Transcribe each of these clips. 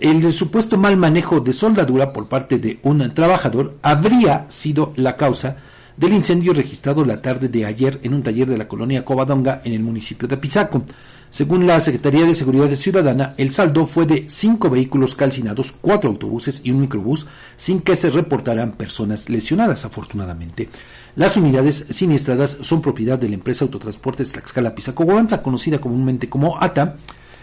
El supuesto mal manejo de soldadura por parte de un trabajador habría sido la causa del incendio registrado la tarde de ayer en un taller de la colonia Covadonga en el municipio de Pisaco. Según la Secretaría de Seguridad Ciudadana, el saldo fue de cinco vehículos calcinados, cuatro autobuses y un microbús, sin que se reportaran personas lesionadas, afortunadamente. Las unidades siniestradas son propiedad de la empresa Autotransportes Tlaxcala Pisaco Guanta, conocida comúnmente como ATA,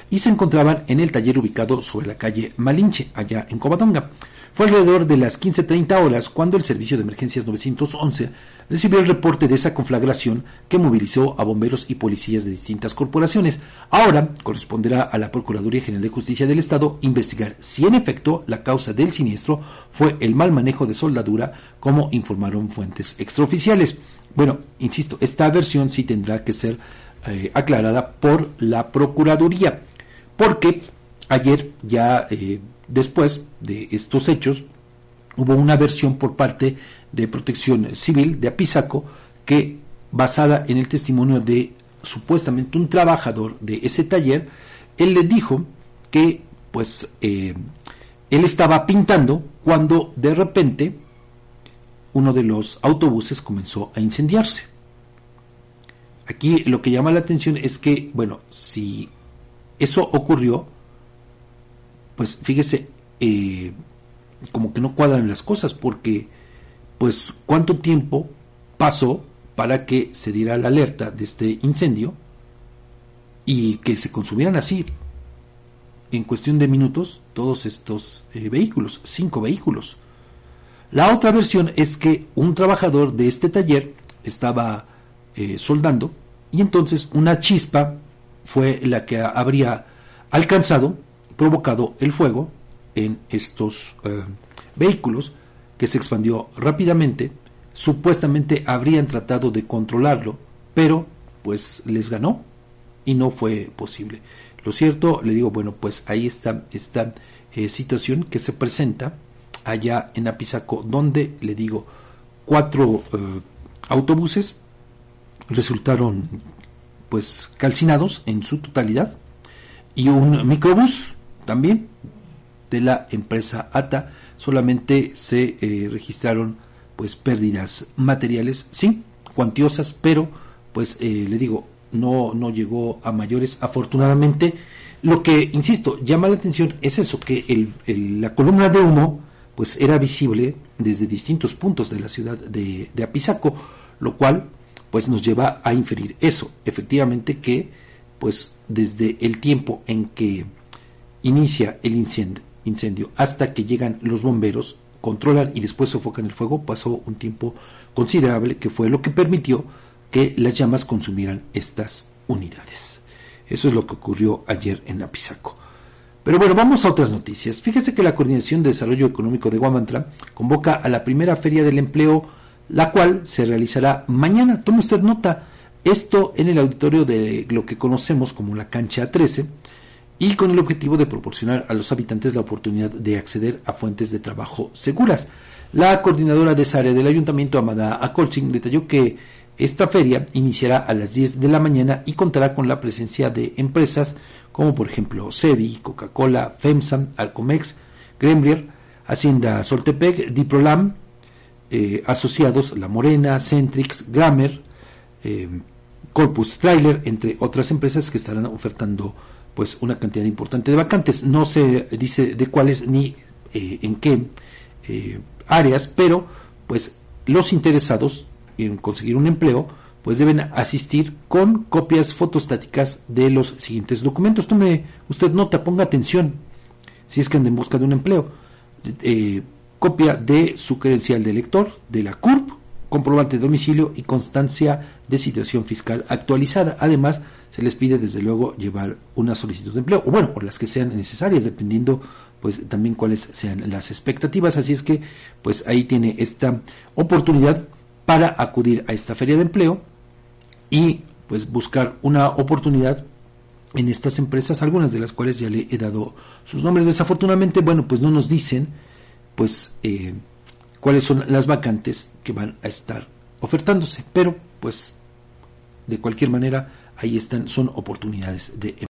y se encontraban en el taller ubicado sobre la calle Malinche, allá en Covadonga. Fue alrededor de las 15.30 horas cuando el Servicio de Emergencias 911 recibió el reporte de esa conflagración que movilizó a bomberos y policías de distintas corporaciones. Ahora corresponderá a la Procuraduría General de Justicia del Estado investigar si en efecto la causa del siniestro fue el mal manejo de soldadura, como informaron fuentes extraoficiales. Bueno, insisto, esta versión sí tendrá que ser eh, aclarada por la Procuraduría, porque ayer ya eh, después de estos hechos hubo una versión por parte de Protección Civil de Apizaco que basada en el testimonio de supuestamente un trabajador de ese taller, él le dijo que pues eh, él estaba pintando cuando de repente uno de los autobuses comenzó a incendiarse. Aquí lo que llama la atención es que, bueno, si eso ocurrió, pues fíjese, eh, como que no cuadran las cosas, porque pues cuánto tiempo pasó para que se diera la alerta de este incendio y que se consumieran así en cuestión de minutos todos estos eh, vehículos, cinco vehículos. La otra versión es que un trabajador de este taller estaba eh, soldando y entonces una chispa fue la que habría alcanzado provocado el fuego en estos eh, vehículos que se expandió rápidamente. Supuestamente habrían tratado de controlarlo, pero pues les ganó y no fue posible. Lo cierto, le digo, bueno, pues ahí está esta eh, situación que se presenta allá en Apizaco, donde le digo, cuatro eh, autobuses resultaron pues calcinados en su totalidad y un microbús también de la empresa ATA. Solamente se eh, registraron pues pérdidas materiales sí cuantiosas pero pues eh, le digo no no llegó a mayores. Afortunadamente lo que insisto llama la atención es eso que el, la columna de humo pues era visible desde distintos puntos de la ciudad de, de Apizaco lo cual pues nos lleva a inferir eso efectivamente que pues desde el tiempo en que inicia el incendio, hasta que llegan los bomberos, controlan y después sofocan el fuego, pasó un tiempo considerable que fue lo que permitió que las llamas consumieran estas unidades. Eso es lo que ocurrió ayer en Apizaco. Pero bueno, vamos a otras noticias. Fíjese que la Coordinación de Desarrollo Económico de Guamantra convoca a la primera feria del empleo, la cual se realizará mañana. Tome usted nota, esto en el auditorio de lo que conocemos como la cancha 13, y con el objetivo de proporcionar a los habitantes la oportunidad de acceder a fuentes de trabajo seguras. La coordinadora de esa área del ayuntamiento, Amada Acolching, detalló que esta feria iniciará a las 10 de la mañana y contará con la presencia de empresas como por ejemplo Sevi, Coca-Cola, FEMSA, Alcomex, Grembrier, Hacienda Soltepec, Diprolam, eh, asociados La Morena, Centrix, Grammer, eh, Corpus Trailer, entre otras empresas que estarán ofertando pues una cantidad importante de vacantes. No se dice de cuáles ni eh, en qué eh, áreas, pero pues los interesados en conseguir un empleo pues deben asistir con copias fotostáticas de los siguientes documentos. Tome usted nota, ponga atención si es que anda en busca de un empleo. Copia de su credencial de elector, de la CURP, comprobante de domicilio y constancia de situación fiscal actualizada. Además, se les pide desde luego llevar una solicitud de empleo, o bueno, por las que sean necesarias, dependiendo pues también cuáles sean las expectativas. Así es que pues ahí tiene esta oportunidad para acudir a esta feria de empleo y pues buscar una oportunidad en estas empresas, algunas de las cuales ya le he dado sus nombres. Desafortunadamente, bueno, pues no nos dicen pues eh, cuáles son las vacantes que van a estar ofertándose. Pero, pues, de cualquier manera, ahí están, son oportunidades de